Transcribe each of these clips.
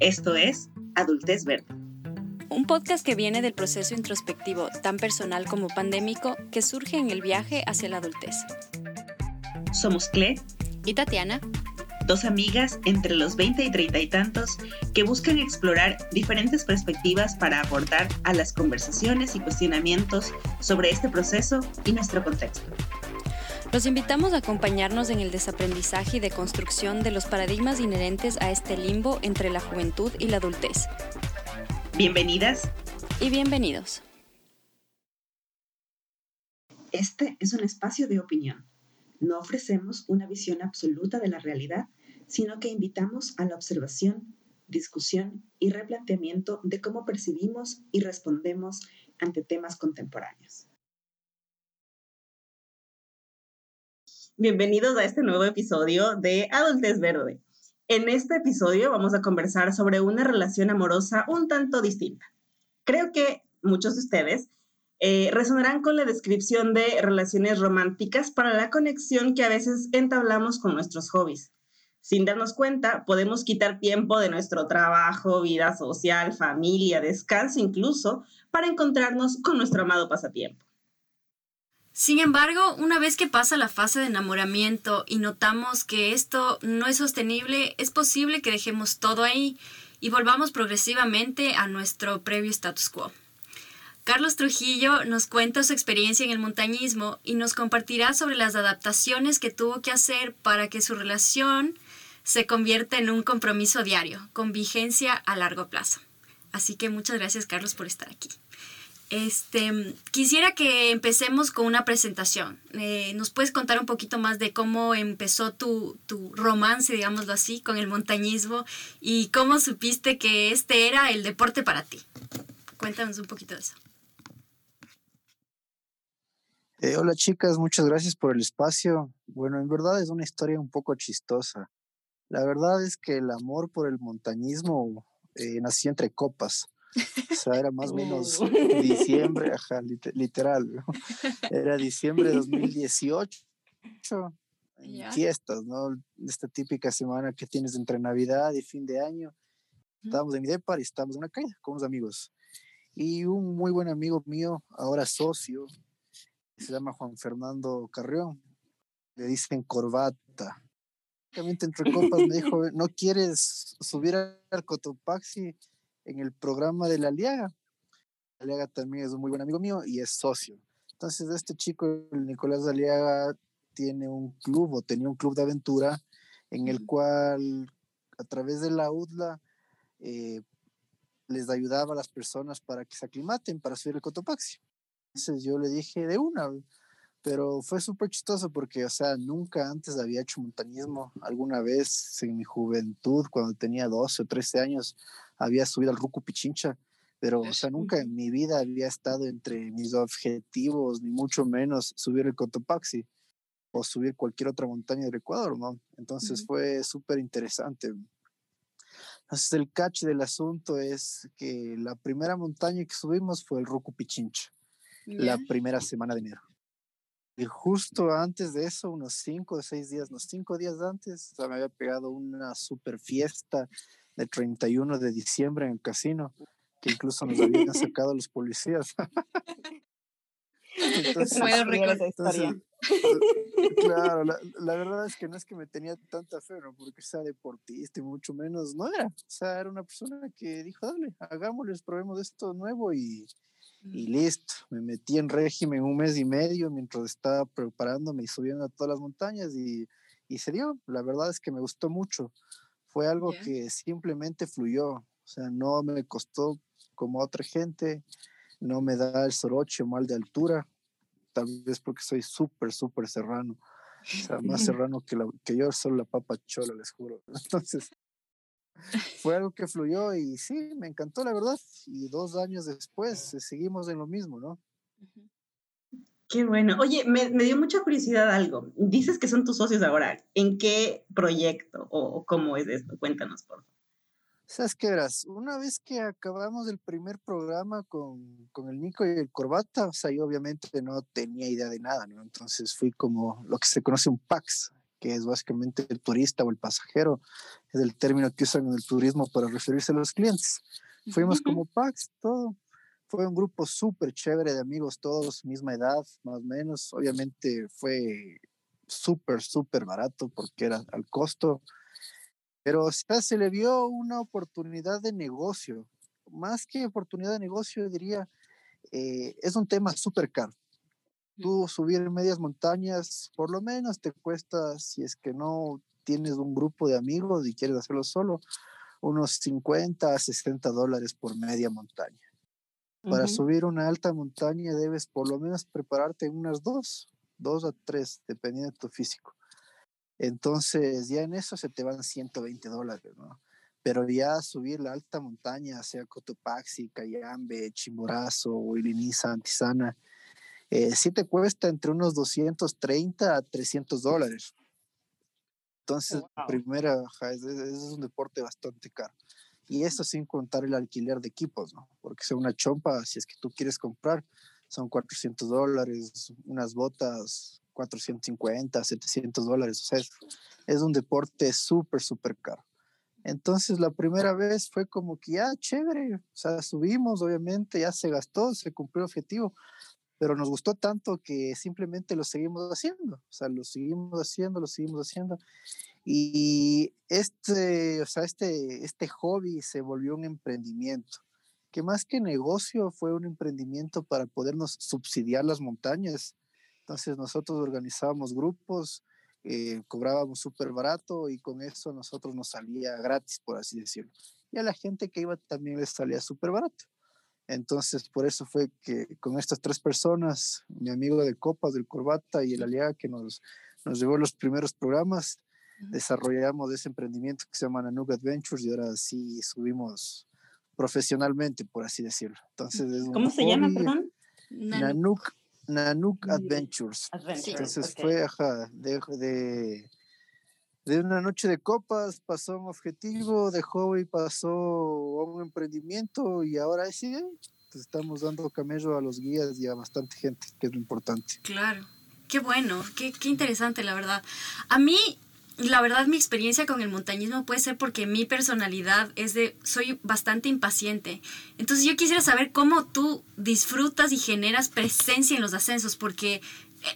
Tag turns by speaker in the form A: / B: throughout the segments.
A: Esto es Adultez Verde.
B: Un podcast que viene del proceso introspectivo tan personal como pandémico que surge en el viaje hacia la adultez.
A: Somos Cle
B: y Tatiana,
A: dos amigas entre los 20 y 30 y tantos que buscan explorar diferentes perspectivas para aportar a las conversaciones y cuestionamientos sobre este proceso y nuestro contexto.
B: Los invitamos a acompañarnos en el desaprendizaje y deconstrucción de los paradigmas inherentes a este limbo entre la juventud y la adultez.
A: Bienvenidas
B: y bienvenidos.
A: Este es un espacio de opinión. No ofrecemos una visión absoluta de la realidad, sino que invitamos a la observación, discusión y replanteamiento de cómo percibimos y respondemos ante temas contemporáneos. Bienvenidos a este nuevo episodio de Adultez Verde. En este episodio vamos a conversar sobre una relación amorosa un tanto distinta. Creo que muchos de ustedes eh, resonarán con la descripción de relaciones románticas para la conexión que a veces entablamos con nuestros hobbies. Sin darnos cuenta, podemos quitar tiempo de nuestro trabajo, vida social, familia, descanso incluso, para encontrarnos con nuestro amado pasatiempo.
B: Sin embargo, una vez que pasa la fase de enamoramiento y notamos que esto no es sostenible, es posible que dejemos todo ahí y volvamos progresivamente a nuestro previo status quo. Carlos Trujillo nos cuenta su experiencia en el montañismo y nos compartirá sobre las adaptaciones que tuvo que hacer para que su relación se convierta en un compromiso diario, con vigencia a largo plazo. Así que muchas gracias Carlos por estar aquí. Este, quisiera que empecemos con una presentación. Eh, ¿Nos puedes contar un poquito más de cómo empezó tu, tu, romance, digámoslo así, con el montañismo y cómo supiste que este era el deporte para ti? Cuéntanos un poquito de eso.
C: Eh, hola chicas, muchas gracias por el espacio. Bueno, en verdad es una historia un poco chistosa. La verdad es que el amor por el montañismo eh, nació entre copas. O sea, era más o menos diciembre, ajá, literal. Era diciembre de 2018, en fiestas, ¿no? Esta típica semana que tienes entre Navidad y fin de año. Estábamos en mi depa y estábamos en una calle con unos amigos. Y un muy buen amigo mío, ahora socio, se llama Juan Fernando Carrión, le dicen corbata. Entre copas me dijo, ¿no quieres subir al Cotopaxi? En el programa de la Liaga. La Liaga también es un muy buen amigo mío y es socio. Entonces, este chico, el Nicolás Aliaga, tiene un club o tenía un club de aventura en el cual, a través de la UDLA, eh, les ayudaba a las personas para que se aclimaten para subir el Cotopaxi. Entonces yo le dije de una, pero fue súper chistoso porque, o sea, nunca antes había hecho montañismo. Alguna vez en mi juventud, cuando tenía 12 o 13 años, había subido al Rucu Pichincha, pero, o sea, nunca en mi vida había estado entre mis objetivos, ni mucho menos subir el Cotopaxi o subir cualquier otra montaña del Ecuador, ¿no? Entonces fue súper interesante. Entonces, el catch del asunto es que la primera montaña que subimos fue el Rucu Pichincha, la primera semana de enero. Y justo antes de eso, unos cinco o seis días, unos cinco días antes, me había pegado una super fiesta de 31 de diciembre en el casino, que incluso nos habían sacado los policías.
A: entonces, historia.
C: claro, la, la, verdad es que no es que me tenía tanta fe, ¿no? porque sea deportista y mucho menos, no era. O sea, era una persona que dijo, dale, hagámosles, probemos esto nuevo y, y listo, me metí en régimen un mes y medio mientras estaba preparándome y subiendo a todas las montañas y, y se dio. La verdad es que me gustó mucho. Fue algo que simplemente fluyó. O sea, no me costó como otra gente, no me da el soroche mal de altura, tal vez porque soy súper, súper serrano. O sea, más serrano que, la, que yo, solo la papa chola, les juro. Entonces, fue algo que fluyó y sí, me encantó la verdad. Y dos años después eh, seguimos en lo mismo, ¿no?
A: Qué bueno. Oye, me, dio mucha curiosidad algo. Dices que son tus socios ahora. ¿En qué proyecto o, cómo es esto? Cuéntanos, por favor.
C: ¿Sabes qué verás? Una vez que acabamos el primer programa con, con, el Nico y el Corbata, o sea, yo obviamente no tenía idea de nada, ¿no? Entonces fui como lo que se conoce un PAX, que es básicamente el turista o el pasajero, es el término que usan en el turismo para referirse a los clientes. Fuimos como packs, todo. Fue un grupo súper chévere de amigos, todos misma edad, más o menos. Obviamente fue súper, súper barato porque era al costo. Pero se le vio una oportunidad de negocio. Más que oportunidad de negocio, diría, eh, es un tema súper caro. Tú subir medias montañas, por lo menos te cuesta, si es que no tienes un grupo de amigos y quieres hacerlo solo, unos 50 a 60 dólares por media montaña. Para subir una alta montaña debes por lo menos prepararte unas dos, dos a tres, dependiendo de tu físico. Entonces ya en eso se te van 120 dólares, ¿no? Pero ya subir la alta montaña, sea Cotopaxi, Cayambe, Chimborazo, Huiliniza, Antisana, eh, sí te cuesta entre unos 230 a 300 dólares. Entonces, primera, es, es, un deporte bastante caro. Y eso sin contar el alquiler de equipos. Porque sea una chompa, si es que tú quieres comprar, son 400 dólares, unas botas 450, 700 dólares. O sea, es, un deporte súper, súper caro. Entonces, la primera vez fue como que ya, chévere, o sea, subimos, obviamente, ya se gastó, se cumplió el objetivo, pero nos gustó tanto que simplemente lo seguimos haciendo, o sea, lo seguimos haciendo, lo seguimos haciendo. Y este, o sea, este, este hobby se volvió un emprendimiento, que más que negocio fue un emprendimiento para podernos subsidiar las montañas. Entonces nosotros organizábamos grupos, eh, cobrábamos súper barato y con eso nosotros nos salía gratis, por así decirlo. Y a la gente que iba también les salía súper barato. Entonces, por eso fue que con estas tres personas, mi amigo de Copas, del Corbata y el Aliaga que nos, nos llevó los primeros programas, desarrollamos ese emprendimiento que se llama Nanook Adventures y ahora sí subimos profesionalmente, por así decirlo. Entonces,
A: ¿Cómo se llama, perdón?
C: Nanook, Nanook Adventures. Entonces fue, ajá, de, de de una noche de copas pasó a un objetivo, de hobby pasó a un emprendimiento y ahora sí, pues estamos dando camello a los guías y a bastante gente, que es lo importante.
B: Claro, qué bueno, qué, qué interesante la verdad. A mí, la verdad, mi experiencia con el montañismo puede ser porque mi personalidad es de, soy bastante impaciente. Entonces yo quisiera saber cómo tú disfrutas y generas presencia en los ascensos, porque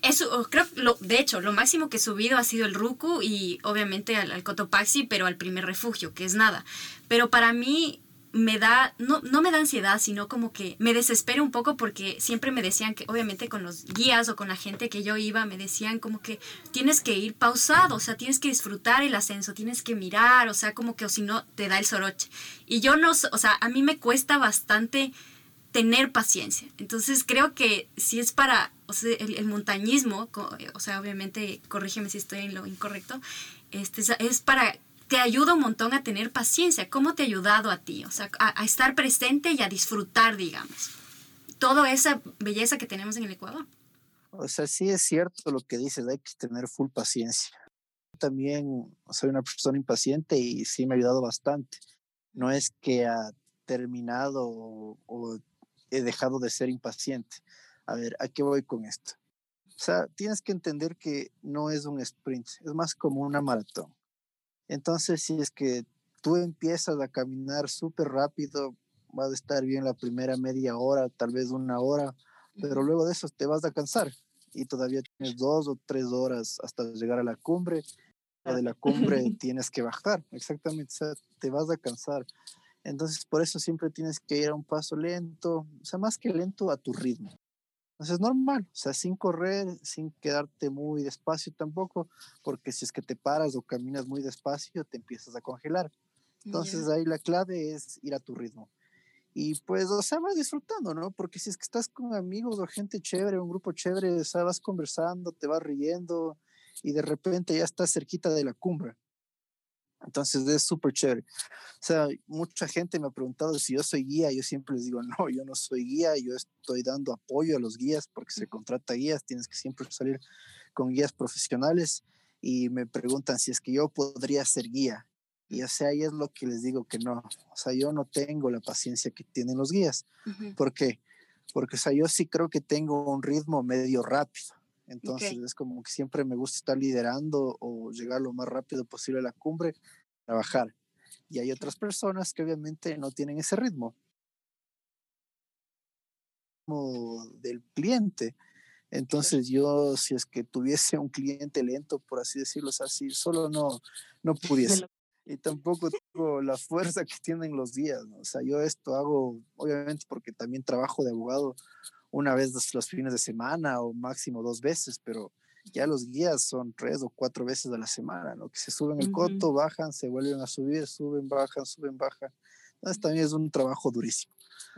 B: eso, creo, lo, de hecho, lo máximo que he subido ha sido el Ruku y obviamente al, Cotopaxi, pero al primer refugio, que es nada. Pero para mí me da, no, no me da ansiedad, sino como que me desespera un poco porque siempre me decían que, obviamente con los guías o con la gente que yo iba, me decían como que tienes que ir pausado, o sea, tienes que disfrutar el ascenso, tienes que mirar, o sea, como que o si no te da el soroche. Y yo no, o sea, a mí me cuesta bastante tener paciencia. Entonces creo que si es para o sea, el, montañismo, o sea, obviamente, corrígeme si estoy en lo incorrecto, este, es para, te ayuda un montón a tener paciencia. ¿Cómo te ha ayudado a ti? O sea, a, estar presente y a disfrutar, digamos, toda esa belleza que tenemos en el Ecuador.
C: O sea, sí es cierto lo que dices, hay que tener full paciencia. También soy una persona impaciente y sí me ha ayudado bastante. No es que ha terminado o he dejado de ser impaciente. A ver, ¿a qué voy con esto? O sea, tienes que entender que no es un sprint, es más como una maratón. Entonces, si es que tú empiezas a caminar súper rápido, vas a estar bien la primera media hora, tal vez una hora, pero luego de eso te vas a cansar y todavía tienes dos o tres horas hasta llegar a la cumbre. De la cumbre tienes que bajar, exactamente, o sea, te vas a cansar. Entonces, por eso siempre tienes que ir a un paso lento, o sea, más que lento, a tu ritmo. Entonces, es normal, o sea, sin correr, sin quedarte muy despacio tampoco, porque si es que te paras o caminas muy despacio, te empiezas a congelar. Entonces, ahí la clave es ir a tu ritmo. Y pues, o sea, vas disfrutando, ¿no? Porque si es que estás con amigos o gente chévere, un grupo chévere, o sea, vas conversando, te vas riendo y de repente ya estás cerquita de la cumbre. Entonces es súper chévere. O sea, mucha gente me ha preguntado si yo soy guía. Yo siempre les digo, no, yo no soy guía. Yo estoy dando apoyo a los guías porque se contrata guías. Tienes que siempre salir con guías profesionales. Y me preguntan si es que yo podría ser guía. Y o sea, ahí es lo que les digo que no. O sea, yo no tengo la paciencia que tienen los guías. ¿Por qué? Porque, o sea, yo sí creo que tengo un ritmo medio rápido. Entonces es como que siempre me gusta estar liderando o llegar lo más rápido posible a la cumbre, trabajar. Y hay otras personas que obviamente no tienen ese ritmo del cliente. Entonces yo, si es que tuviese un cliente lento, por así decirlo, así, solo no, no pudiese. Y tampoco tengo la fuerza que tienen los días, O sea, yo esto hago, obviamente, porque también trabajo de abogado una vez los fines de semana o máximo dos veces, pero ya los guías son tres o cuatro veces a la semana, ¿no? Que se suben el coto, bajan, se vuelven a subir, suben, bajan, suben, bajan. Entonces también es un trabajo durísimo.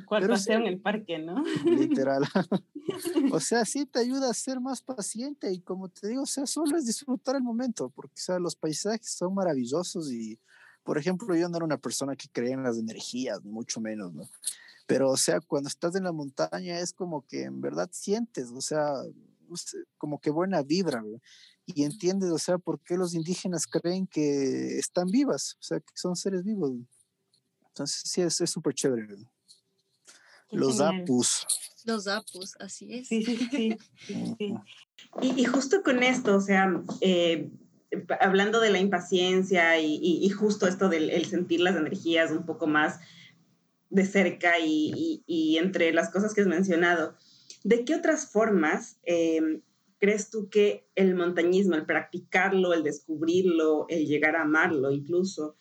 A: ¿Cuál paseo en el parque, no?
C: Literal. o sea, sí te ayuda a ser más paciente y como te digo, o sea, solo es disfrutar el momento, porque o sea, los paisajes son maravillosos y, por ejemplo, yo no era una persona que creía en las energías, mucho menos, ¿no? Pero, o sea, cuando estás en la montaña es como que en verdad sientes, o sea, como que buena vibra, y entiendes, o sea, por qué los indígenas creen que están vivas, o sea, que son seres vivos. Entonces, sí, es súper chévere. Los apus.
B: Los apus, así es.
A: Sí, sí, sí. Y, justo con esto, o sea, eh, hablando de la impaciencia y, justo esto del sentir las energías un poco más de cerca y, entre las cosas que has mencionado, ¿de qué otras formas em, crees tú que el montañismo, el practicarlo, el descubrirlo, el llegar a amarlo incluso,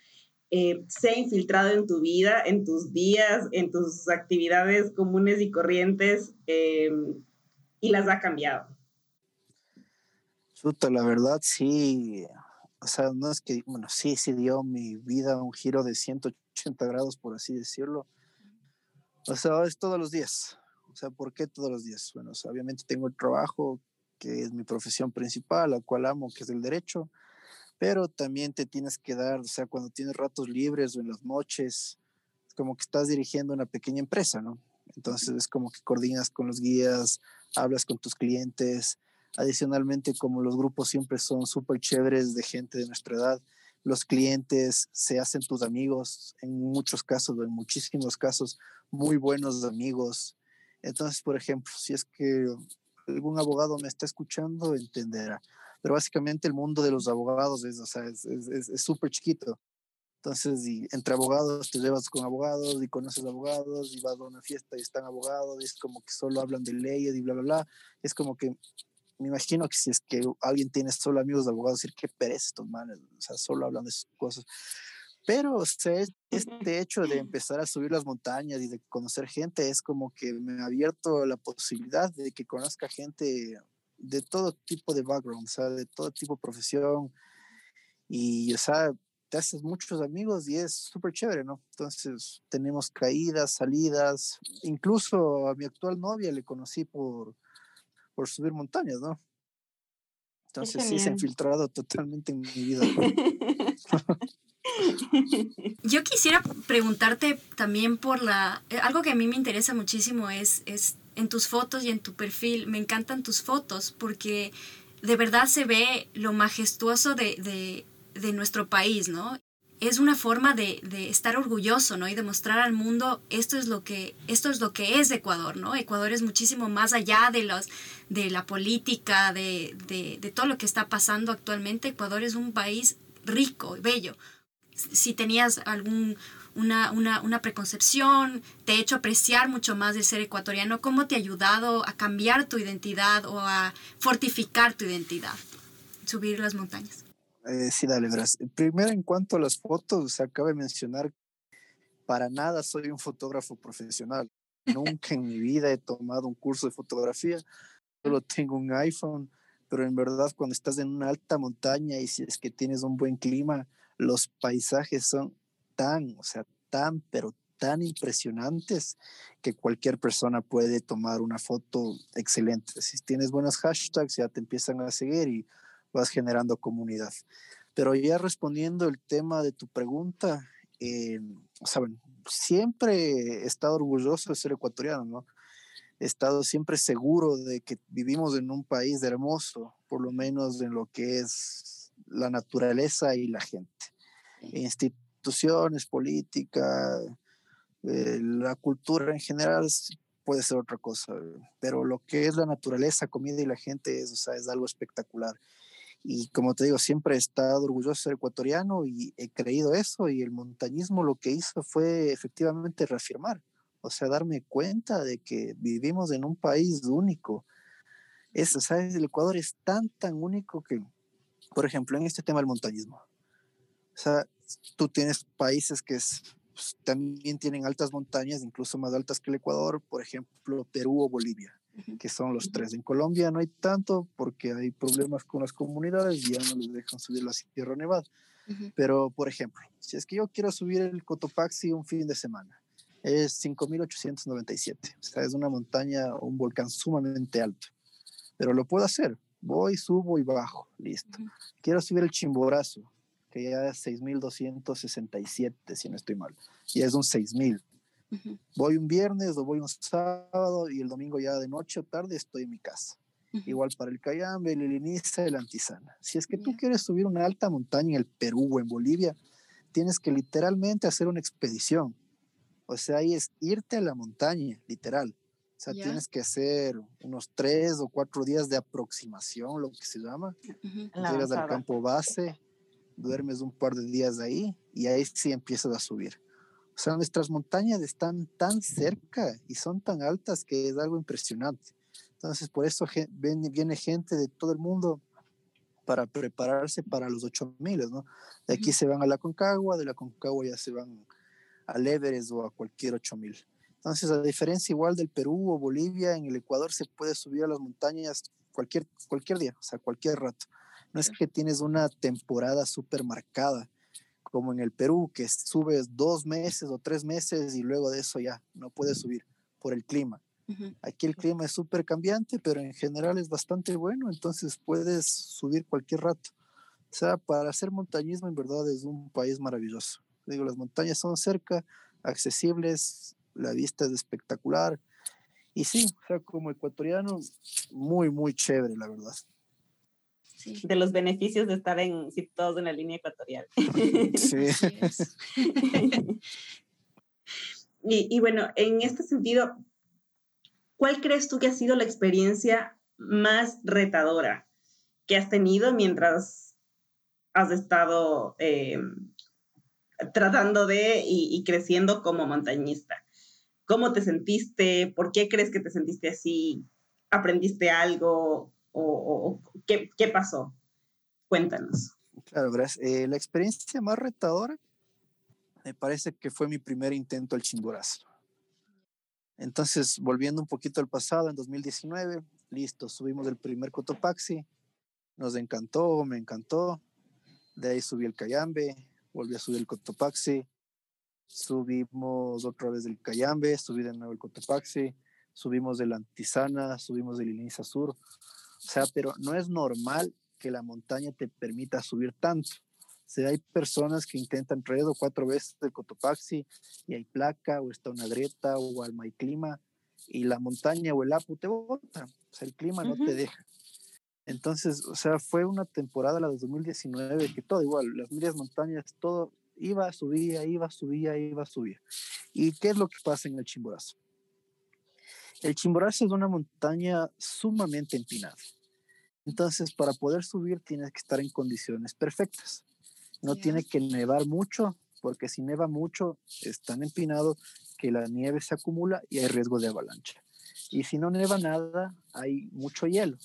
A: eh, se ha infiltrado en tu vida, en tus días, en tus actividades comunes y corrientes em, y las ha cambiado?
C: Chuta, la verdad sí. O sea, no es que, bueno, sí, sí dio mi vida un giro de 180 grados, por así decirlo. O sea, es todos los días. O sea, ¿por qué todos los días? Bueno, obviamente tengo el trabajo, que es mi profesión principal, la cual amo, que es el derecho, pero también te tienes que dar, o sea, cuando tienes ratos libres o en las noches, es como que estás dirigiendo una pequeña empresa, ¿no? Entonces es como que coordinas con los guías, hablas con tus clientes. Adicionalmente, como los grupos siempre son súper chéveres de gente de nuestra edad, los clientes se hacen tus amigos, en muchos casos, o en muchísimos casos, muy buenos amigos. Entonces, por ejemplo, si es que algún abogado me está escuchando, entenderá. Pero básicamente el mundo de los abogados es, o sea, es súper chiquito. Entonces, y entre abogados te llevas con abogados y conoces abogados y vas a una fiesta y están abogados y es como que solo hablan de leyes y bla, bla, bla. Es como que me imagino que si es que alguien tiene solo amigos de abogados, decir qué pereza estos manes, o sea, solo hablan de esas cosas. Pero o sea, este hecho de empezar a subir las montañas y de conocer gente es como que me ha abierto la posibilidad de que conozca gente de todo tipo de background, o sea, de todo tipo de profesión. Y, o sea, te haces muchos amigos y es súper chévere, ¿no? Entonces, tenemos caídas, salidas. Incluso a mi actual novia le conocí por, por subir montañas, ¿no? Entonces sí se ha infiltrado totalmente en mi vida.
B: Yo quisiera preguntarte también por la... Eh, algo que a mí me interesa muchísimo es, es en tus fotos y en tu perfil. Me encantan tus fotos porque de verdad se ve lo majestuoso de, de, de nuestro país, ¿no? Es una forma de, de, estar orgulloso, ¿no? Y demostrar al mundo esto es lo que, esto es lo que es Ecuador, ¿no? Ecuador es muchísimo más allá de los, de la política, de, de, todo lo que está pasando actualmente. Ecuador es un país rico, bello. Si tenías algún una, una, una, preconcepción, te ha hecho apreciar mucho más de ser ecuatoriano, ¿cómo te ha ayudado a cambiar tu identidad o a fortificar tu identidad? Subir las montañas.
C: Eh, sí, dale, verás. Primero, en cuanto a las fotos, se acaba de mencionar, para nada soy un fotógrafo profesional. Nunca en mi vida he tomado un curso de fotografía, solo tengo un iPhone, pero en verdad cuando estás en una alta montaña y si es que tienes un buen clima, los paisajes son tan, o sea, tan, pero tan impresionantes que cualquier persona puede tomar una foto excelente. Si tienes buenos hashtags, ya te empiezan a seguir y vas generando comunidad. Pero ya respondiendo el tema de tu pregunta, eh, saben, siempre he estado orgulloso de ser ecuatoriano, ¿no? He estado siempre seguro de que vivimos en un país hermoso, por lo menos en lo que es la naturaleza y la gente. Instituciones, política, eh, la cultura en general, puede ser otra cosa, pero lo que es la naturaleza, comida y la gente es, o sea, es algo espectacular. Y como te digo, siempre he estado orgulloso de ser ecuatoriano y he creído eso y el montañismo lo que hizo fue efectivamente reafirmar, o sea, darme cuenta de que vivimos en un país único. Es, ¿sabes? El Ecuador es tan, tan único que, por ejemplo, en este tema del montañismo, o sea, tú tienes países que pues, también tienen altas montañas, incluso más altas que el Ecuador, por ejemplo, Perú o Bolivia que son los tres. En Colombia no hay tanto porque hay problemas con las comunidades y ya no les dejan subir la Sierra Nevada. Pero, por ejemplo, si es que yo quiero subir el Cotopaxi un fin de semana, es 5.897. O sea, es una montaña, un volcán sumamente alto. Pero lo puedo hacer. Voy, subo y bajo. Listo. Quiero subir el Chimborazo, que ya es 6.267, si no estoy mal. Y es un 6.000. Voy un viernes o voy un sábado y el domingo ya de noche o tarde estoy en mi casa. Igual para el Cayambe, el Iliniza, el Antizana. Si es que tú quieres subir una alta montaña en el Perú o en Bolivia, tienes que literalmente hacer una expedición. O sea, ahí es irte a la montaña, literal. O sea, tienes que hacer unos tres o cuatro días de aproximación, lo que se llama. Llegas al campo base, duermes un par de días ahí y ahí sí empiezas a subir. O sea, nuestras montañas están tan cerca y son tan altas que es algo impresionante. Entonces, por eso viene gente de todo el mundo para prepararse para los 8000, ¿no? De aquí se van a la Concagua, de la Concagua ya se van al Everest o a cualquier 8000. Entonces, a diferencia igual del Perú o Bolivia, en el Ecuador se puede subir a las montañas cualquier, cualquier día, o sea, cualquier rato. No es que tienes una temporada súper marcada como en el Perú, que subes dos meses o tres meses y luego de eso ya no puedes subir por el clima. Aquí el clima es súper cambiante, pero en general es bastante bueno, entonces puedes subir cualquier rato. O sea, para hacer montañismo en verdad es un país maravilloso. Digo, las montañas son cerca, accesibles, la vista es espectacular. Y sí, o sea, como ecuatoriano, muy, muy chévere, la verdad
A: de los beneficios de estar en, situados en la línea ecuatorial. Sí. y, y bueno, en este sentido, ¿cuál crees tú que ha sido la experiencia más retadora que has tenido mientras has estado eh, tratando de y, creciendo como montañista? ¿Cómo te sentiste? ¿Por qué crees que te sentiste así? ¿Aprendiste algo? O, qué, qué, pasó? Cuéntanos.
C: Claro, gracias. Eh, la experiencia más retadora me parece que fue mi primer intento al chimborazo. Entonces, volviendo un poquito al pasado, en 2019, listo, subimos el primer Cotopaxi, nos encantó, me encantó. De ahí subí el Cayambe, volví a subir el Cotopaxi, subimos otra vez el Cayambe, subí de nuevo el Cotopaxi, subimos del Antisana, subimos del Iliniza Sur. O sea, pero no es normal que la montaña te permita subir tanto. O sea, hay personas que intentan tres o cuatro veces el Cotopaxi y hay placa o está una grieta o al hay clima y la montaña o el Apu te bota. O sea, el clima no te deja. Entonces, o sea, fue una temporada, la de 2019, que todo igual, las medias montañas, todo iba, subía, iba, subía, iba, subía. ¿Y qué es lo que pasa en el Chimborazo? El Chimborazo es una montaña sumamente empinada. Entonces, para poder subir tienes que estar en condiciones perfectas. No tiene que nevar mucho, porque si neva mucho es tan empinado que la nieve se acumula y hay riesgo de avalancha. Y si no neva nada, hay mucho hielo.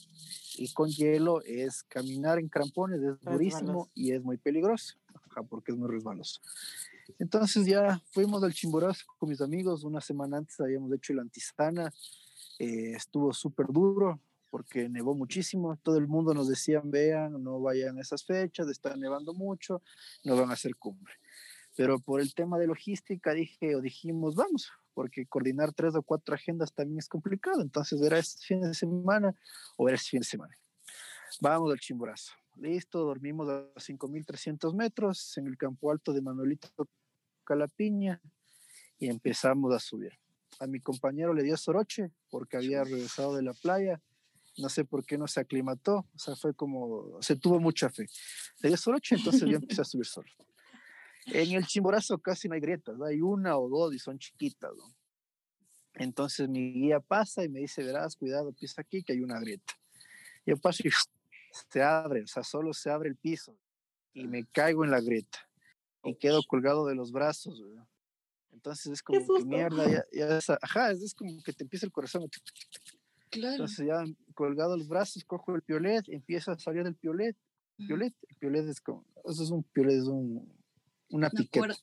C: Y con hielo es caminar en crampones, es durísimo y es muy peligroso, porque es muy resbaloso. Entonces ya fuimos al Chimborazo con mis amigos, una semana antes habíamos hecho el Antistana, eh, estuvo súper duro porque nevó muchísimo, todo el mundo nos decían, vean, no vayan a esas fechas, está nevando mucho, no van a hacer cumbre. Pero por el tema de logística dije o dijimos, vamos, porque coordinar tres o cuatro agendas también es complicado, entonces era este fin de semana o era este fin de semana. Vamos al Chimborazo. Listo, dormimos a 5.300 metros en el campo alto de Manuelito Calapiña y empezamos a subir. A mi compañero le dio soroche porque había regresado de la playa. No sé por qué no se aclimató. O sea, fue como, se tuvo mucha fe. Le dio soroche, entonces yo empecé a subir solo. En el chimborazo casi no hay grietas, hay una o dos y son chiquitas. Entonces mi guía pasa y me dice, verás, cuidado, pisa aquí que hay una grieta. Yo paso y se abre, o sea, solo se abre el piso y me caigo en la grieta y quedo colgado de los brazos. Entonces es como que mierda, ya, ya es, ajá, es, como que te empieza el corazón. Claro. Entonces ya colgado los brazos, cojo el piolet, empiezo a salir del piolet. Piolet, el piolet es como, eso es un piolet, es un, una, piqueta.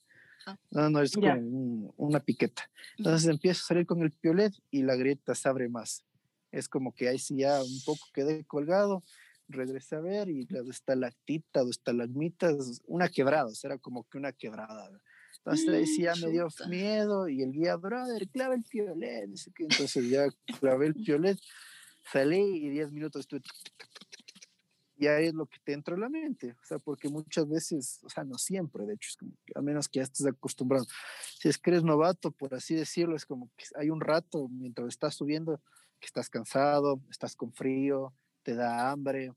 C: Ah. No, no, es como una piqueta. Entonces empiezo a salir con el piolet y la grieta se abre más. Es como que ahí sí ya un poco quedé colgado, regresé a ver y la estalactita o estalagmitas, una quebrada, o sea, era como que una quebrada. Entonces ahí sí ya me dio miedo y el guía, brother, clava el piolet. Entonces ya clavé el piolet, salí y 10 minutos estuve ya es lo que te entra en la mente, o sea, porque muchas veces, o sea, no siempre, de hecho, es como a menos que ya estés acostumbrado. Si es que eres novato, por así decirlo, es como que hay un rato mientras estás subiendo que estás cansado, estás con frío, te da hambre,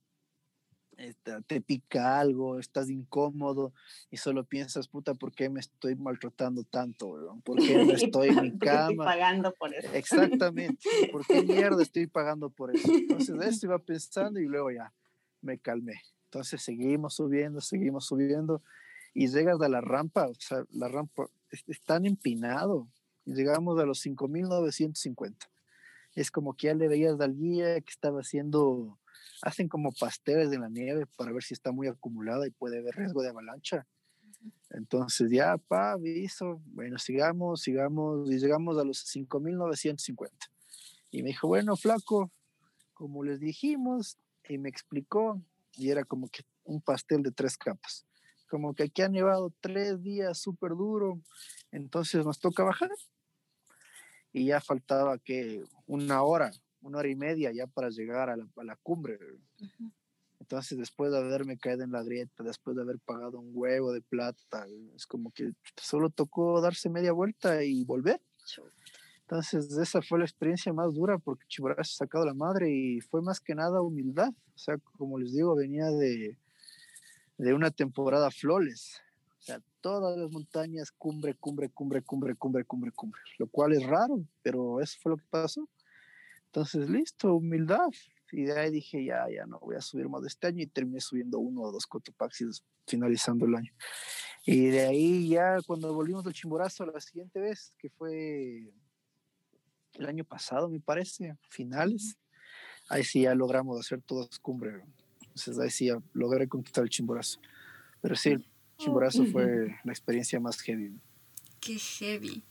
C: este, te pica algo, estás incómodo y solo piensas, puta, ¿por qué me estoy maltratando tanto? ¿Por qué no estoy en mi cama? Estoy
A: pagando por eso.
C: Exactamente, ¿por qué mierda estoy pagando por eso? Entonces, eso iba pensando y luego ya me calmé. Entonces seguimos subiendo, seguimos subiendo y llegas a la rampa, o sea, la rampa es, tan empinado, llegamos a los 5.950. Es como que ya le veías al guía que estaba haciendo, hacen como pasteles de la nieve para ver si está muy acumulada y puede haber riesgo de avalancha. Entonces ya, pa, aviso, bueno, sigamos, sigamos, y llegamos a los 5.950. Y me dijo, bueno, flaco, como les dijimos, y me explicó y era como que un pastel de tres capas. Como que aquí ha nevado tres días súper duro, entonces nos toca bajar. Y ya faltaba que una hora, una hora y media ya para llegar a la, a la cumbre. Entonces, después de haberme caído en la grieta, después de haber pagado un huevo de plata, es como que solo tocó darse media vuelta y volver. Entonces, esa fue la experiencia más dura porque Chimborazo ha sacado la madre y fue más que nada humildad. O sea, como les digo, venía de, de una temporada flores. Todas las montañas, cumbre, cumbre, cumbre, cumbre, cumbre, cumbre, cumbre. Lo cual es raro, pero eso fue lo que pasó. Entonces, listo, humildad. Y de ahí dije, ya, ya no voy a subir más de este año y terminé subiendo uno o dos cotopaxis finalizando el año. Y de ahí ya cuando volvimos del Chimborazo la siguiente vez, que fue el año pasado, me parece, finales. Ahí sí ya logramos hacer todas cumbre. Entonces ahí sí ya logré conquistar el chimborazo. Pero sí, chimborazo fue la experiencia más heavy.
B: Qué heavy.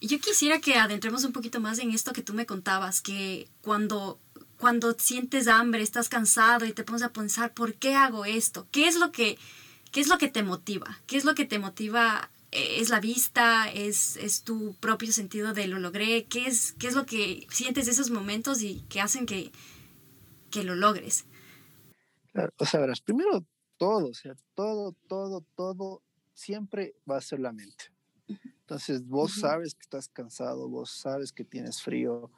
B: Yo quisiera que adentremos un poquito más en esto que tú me contabas, que cuando, cuando sientes hambre, estás cansado y te pones a pensar, ¿por qué hago esto? ¿Qué es lo que, qué es lo que te motiva? ¿Qué es lo que te motiva eh, es la vista, es, es, tu propio sentido de lo logré, ¿Qué es, qué es lo que sientes de esos momentos y que hacen que, que lo logres.
C: Claro, o sea, verás, primero todo, o sea, todo, todo, todo siempre va a ser la mente. Entonces, vos sabes que estás cansado, vos sabes que tienes frío,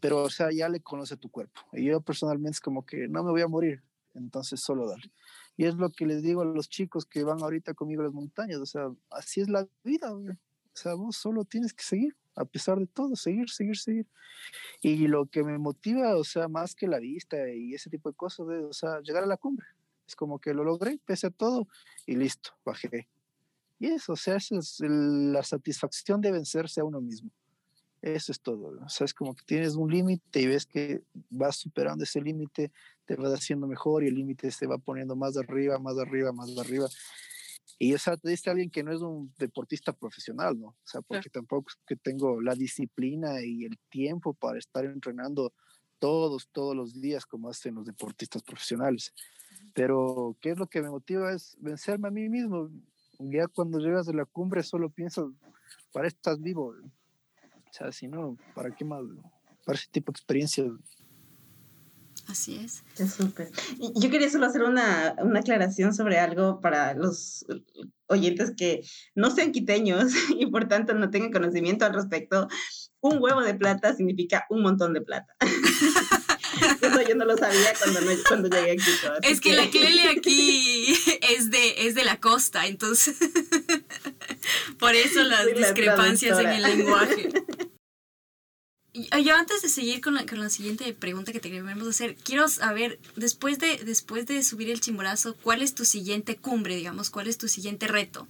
C: pero, o sea, ya le conoce tu cuerpo. Y yo personalmente es como que no me voy a morir, entonces solo dale. Y es lo que les digo a los chicos que van ahorita conmigo a las montañas, o sea, así es la vida, o sea, vos solo tienes que seguir, a pesar de todo, seguir, seguir, seguir. Y lo que me motiva, o sea, más que la vista y ese tipo de cosas, de, o sea, llegar a la cumbre. Es como que lo logré, pese a todo, y listo, bajé. Y eso, o sea, esa es la satisfacción de vencerse a uno mismo. Eso es todo. O sea, es como que tienes un límite y ves que vas superando ese límite, te vas haciendo mejor y el límite se va poniendo más arriba, más arriba, más arriba. Y o sea, te dice alguien que no es un deportista profesional, ¿no? O sea, porque tampoco es que tengo la disciplina y el tiempo para estar entrenando todos, todos los días como hacen los deportistas profesionales. Pero, ¿qué es lo que me motiva? Es vencerme a mí mismo. Ya cuando llegas a la cumbre solo piensas, para estás vivo. O sea, si no, ¿para qué más? Para ese tipo de experiencias.
B: Así es.
A: Es súper. Yo quería solo hacer una, una, aclaración sobre algo para los oyentes que no sean quiteños y por tanto no tengan conocimiento al respecto. Un huevo de plata significa un montón de plata. Eso yo no lo sabía cuando, cuando llegué aquí.
B: es que, la Clele aquí es de, es de la costa, entonces por eso las discrepancias en el lenguaje. Yo antes de seguir con la, con la siguiente pregunta que te queremos hacer, quiero saber, después de, después de subir el Chimborazo, ¿cuál es tu siguiente cumbre, digamos? ¿Cuál es tu siguiente reto?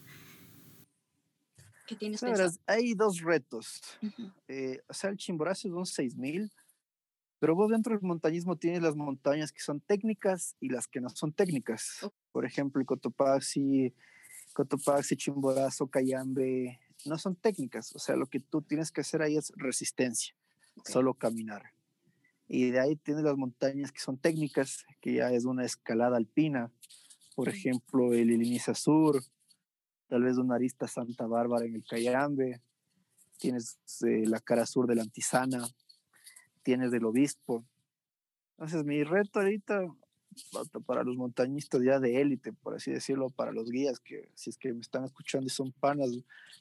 C: ¿Qué tienes pensado? Hay dos retos. Eh, o sea, el Chimborazo es un 6000, pero vos dentro del montañismo tienes las montañas que son técnicas y las que no son técnicas. Por ejemplo, el Cotopaxi, Cotopaxi, Chimborazo, Cayambe, no son técnicas. O sea, lo que tú tienes que hacer ahí es resistencia solo caminar. Y de ahí tienes las montañas que son técnicas, que ya es una escalada alpina, por ejemplo, el Iliniza Sur, tal vez una arista Santa Bárbara en el Cayambe, tienes eh, la cara sur de la Antisana, tienes del Obispo. Entonces, mi reto ahorita para los montañistas ya de élite, por así decirlo, para los guías que si es que me están escuchando y son panas,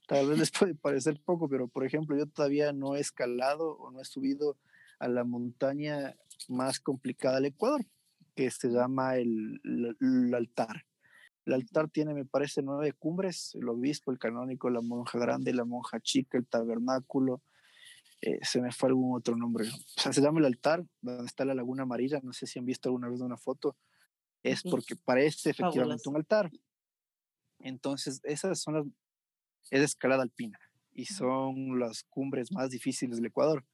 C: tal vez les puede parecer poco, pero por ejemplo yo todavía no he escalado o no he subido a la montaña más complicada del Ecuador, que se llama el, el, altar. El altar tiene, me parece, nueve cumbres, el obispo, el canónico, la monja grande, la monja chica, el tabernáculo, eh, se me fue algún otro nombre. O sea, se llama el altar, donde está la laguna amarilla. No sé si han visto alguna vez una foto. Es porque parece efectivamente un altar. Entonces, esas son las. Es escalada alpina y son las cumbres más difíciles del Ecuador.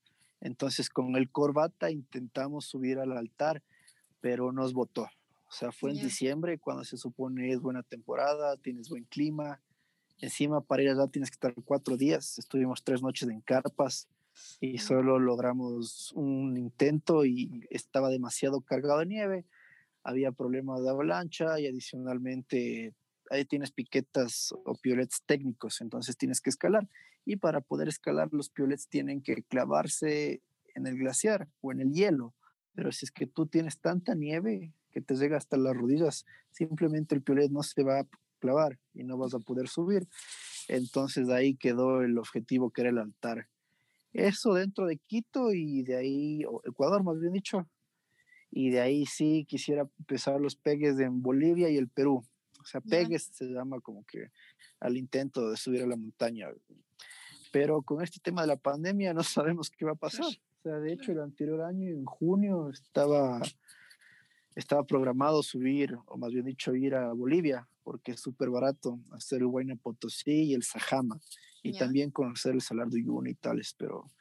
C: Entonces, con el corbata intentamos subir al altar, pero nos botó. O sea, fue en diciembre cuando se supone es buena temporada, tienes buen clima. Encima, para ir allá tienes que estar cuatro días. Estuvimos tres noches en carpas y solo logramos un intento y estaba demasiado cargado de nieve, había problemas de avalancha y adicionalmente ahí tienes piquetas o piolets técnicos, entonces tienes que escalar y para poder escalar los piolets tienen que clavarse en el glaciar o en el hielo, pero si es que tú tienes tanta nieve que te llega hasta las rodillas, simplemente el piolet no se va a clavar y no vas a poder subir. Entonces ahí quedó el objetivo que era el altar eso dentro de Quito y de ahí, Ecuador más bien dicho, y de ahí sí quisiera empezar los pegues en Bolivia y el Perú. O sea, pegues se llama como que al intento de subir a la montaña. Pero con este tema de la pandemia no sabemos qué va a pasar. O sea, de hecho, el anterior año, en junio, estaba, estaba programado subir, o más bien dicho, ir a Bolivia, porque es súper barato hacer el Huayna Potosí y el Sajama y también conocer el Salar de Uyuni y tales, pero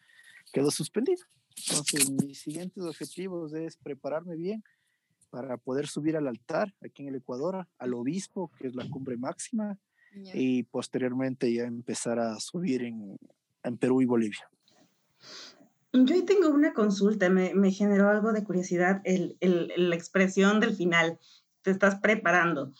C: quedó suspendido. Entonces, mis siguientes objetivos es prepararme bien para poder subir al altar aquí en el Ecuador, al obispo, que es la cumbre máxima, y posteriormente ya empezar a subir en, en Perú y Bolivia.
A: Yo ahí tengo una consulta, me, me generó algo de curiosidad el, el, la expresión del final. Te estás preparando.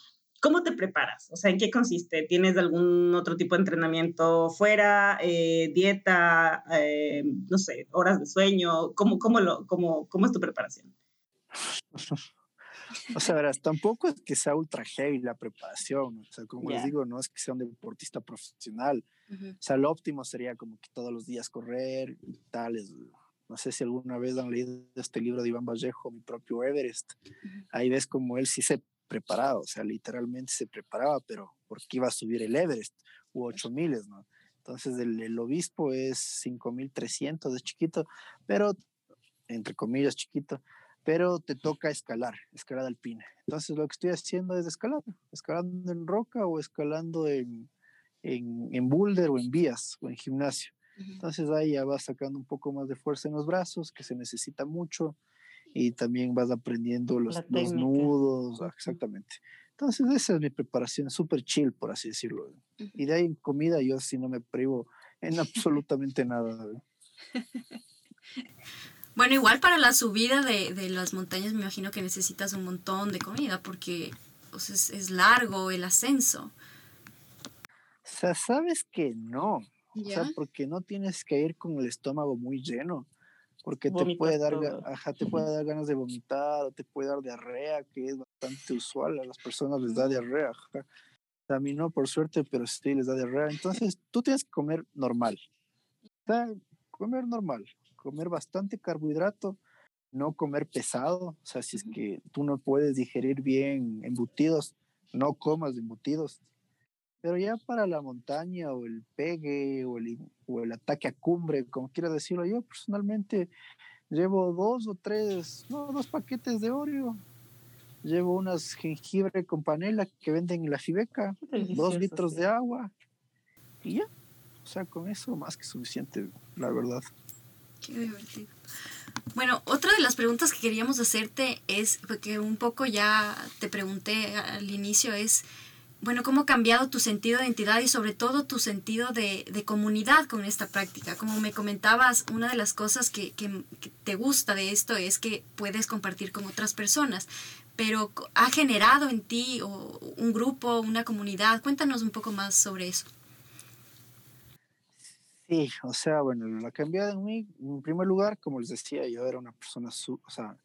A: ¿Cómo te preparas? O sea, ¿en qué consiste? ¿Tienes algún otro tipo de entrenamiento fuera, eh, dieta, eh, no sé, horas de sueño? ¿Cómo, cómo, lo, cómo, cómo es tu preparación?
C: O sea, verás, tampoco es que sea ultra heavy la preparación. O sea, como les digo, no es que sea un deportista profesional. O sea, lo óptimo sería como que todos los días correr y tales. No sé si alguna vez han leído este libro de Iván Vallejo, Mi propio Everest. Ahí ves como él sí se preparado, o sea, literalmente se preparaba, pero porque iba a subir el Everest u 8000, ¿no? Entonces el, obispo es 5300, es chiquito, pero entre comillas chiquito, pero te toca escalar, escalada alpina. Entonces lo que estoy haciendo es escalar, escalando en roca o escalando en, en, en boulder o en vías o en gimnasio. Entonces ahí ya vas sacando un poco más de fuerza en los brazos, que se necesita mucho, y también vas aprendiendo los, los nudos, exactamente. Entonces esa es mi preparación, súper chill, por así decirlo. Y de ahí en comida yo sí no me privo en absolutamente nada.
B: Bueno, igual para la subida de, de, las montañas me imagino que necesitas un montón de comida porque es, es, largo el ascenso.
C: O sea, sabes que no. O sea, porque no tienes que ir con el estómago muy lleno porque te puede, dar, ajá, te puede dar ganas de vomitar o te puede dar diarrea, que es bastante usual, a las personas les da diarrea. A mí no, por suerte, pero sí les da diarrea. Entonces, tú tienes que comer normal. comer normal, comer bastante carbohidrato, no comer pesado. O sea, si es que tú no puedes digerir bien embutidos, no comas embutidos. Pero ya para la montaña o el pegue o el, o el ataque a cumbre, como quiera decirlo, yo personalmente llevo dos o tres, no, dos paquetes de Oreo. Llevo unas jengibre con panela que venden en la Fibeca, dos litros de agua y ya. O sea, con eso más que suficiente, la verdad.
B: Qué divertido. Bueno, otra de las preguntas que queríamos hacerte es, porque un poco ya te pregunté al inicio, es, bueno, ¿cómo ha cambiado tu sentido de identidad y sobre todo tu sentido de, comunidad con esta práctica? Como me comentabas, una de las cosas que, que, te gusta de esto es que puedes compartir con otras personas, pero ¿ha generado en ti un grupo, una comunidad? Cuéntanos un poco más sobre eso.
C: Sí, o sea, bueno, la cambiado en mí, en primer lugar, como les decía, yo era una persona, o sea,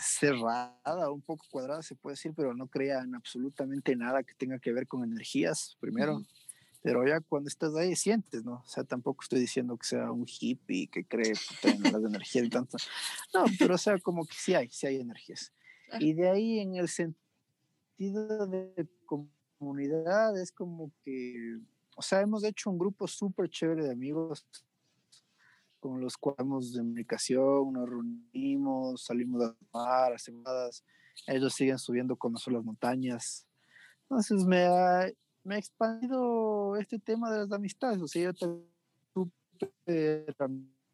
C: cerrada, un poco cuadrada, se puede decir, pero no creía en absolutamente nada que tenga que ver con energías, primero. Pero ya cuando estás ahí sientes, ¿no? O sea, tampoco estoy diciendo que sea un hippie que cree en las energías y tanto. No, pero o sea, como que sí hay, sí hay energías. Y de ahí en el sentido de comunidad es como que o sea, hemos hecho un grupo súper chévere de amigos con los cuales hemos de comunicación, nos reunimos, salimos a mar, a semanas, ellos siguen subiendo con nosotros las montañas. Entonces me ha, me ha expandido este tema de las amistades, o sea, yo también súper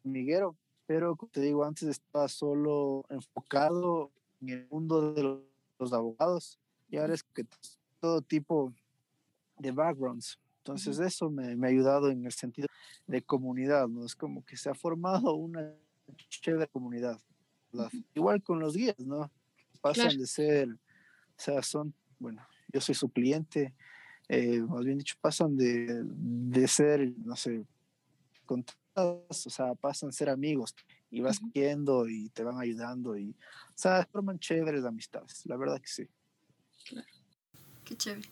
C: amiguero, pero como te digo, antes estaba solo enfocado en el mundo de los, los abogados y ahora es que todo tipo de backgrounds. Entonces eso me, me, ha ayudado en el sentido de comunidad, ¿no? Es como que se ha formado una chévere comunidad. Igual con los guías, ¿no? Pasan de ser, o sea, son, bueno, yo soy su cliente, eh, más bien dicho, pasan de, de ser, no sé, contados, o sea, pasan a ser amigos y vas viendo y te van ayudando y, o sea, forman chéveres amistades, la verdad que sí.
B: Claro. Qué chévere.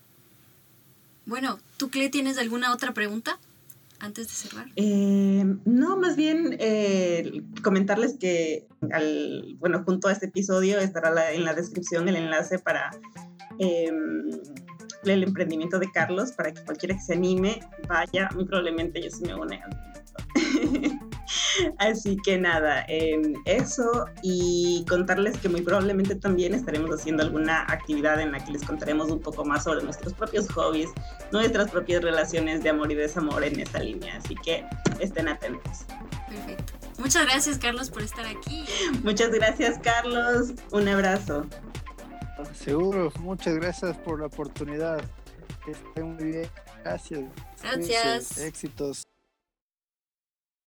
B: Bueno, ¿tú, Cle, tienes alguna otra pregunta antes de cerrar?
A: Eh, no, más bien eh, comentarles que, al, bueno, junto a este episodio estará en la descripción el enlace para em, el emprendimiento de Carlos, para que cualquiera que se anime vaya, muy probablemente yo sí me une Así que nada, eso y contarles que muy probablemente también estaremos haciendo alguna actividad en la que les contaremos un poco más sobre nuestros propios hobbies, nuestras propias relaciones de amor y desamor en esta línea. Así que estén atentos.
B: Perfecto. Muchas gracias Carlos por estar aquí.
A: Muchas gracias Carlos. Un abrazo.
C: Seguro, muchas gracias por la oportunidad. Que estén muy bien. Gracias.
B: Gracias.
C: Éxitos.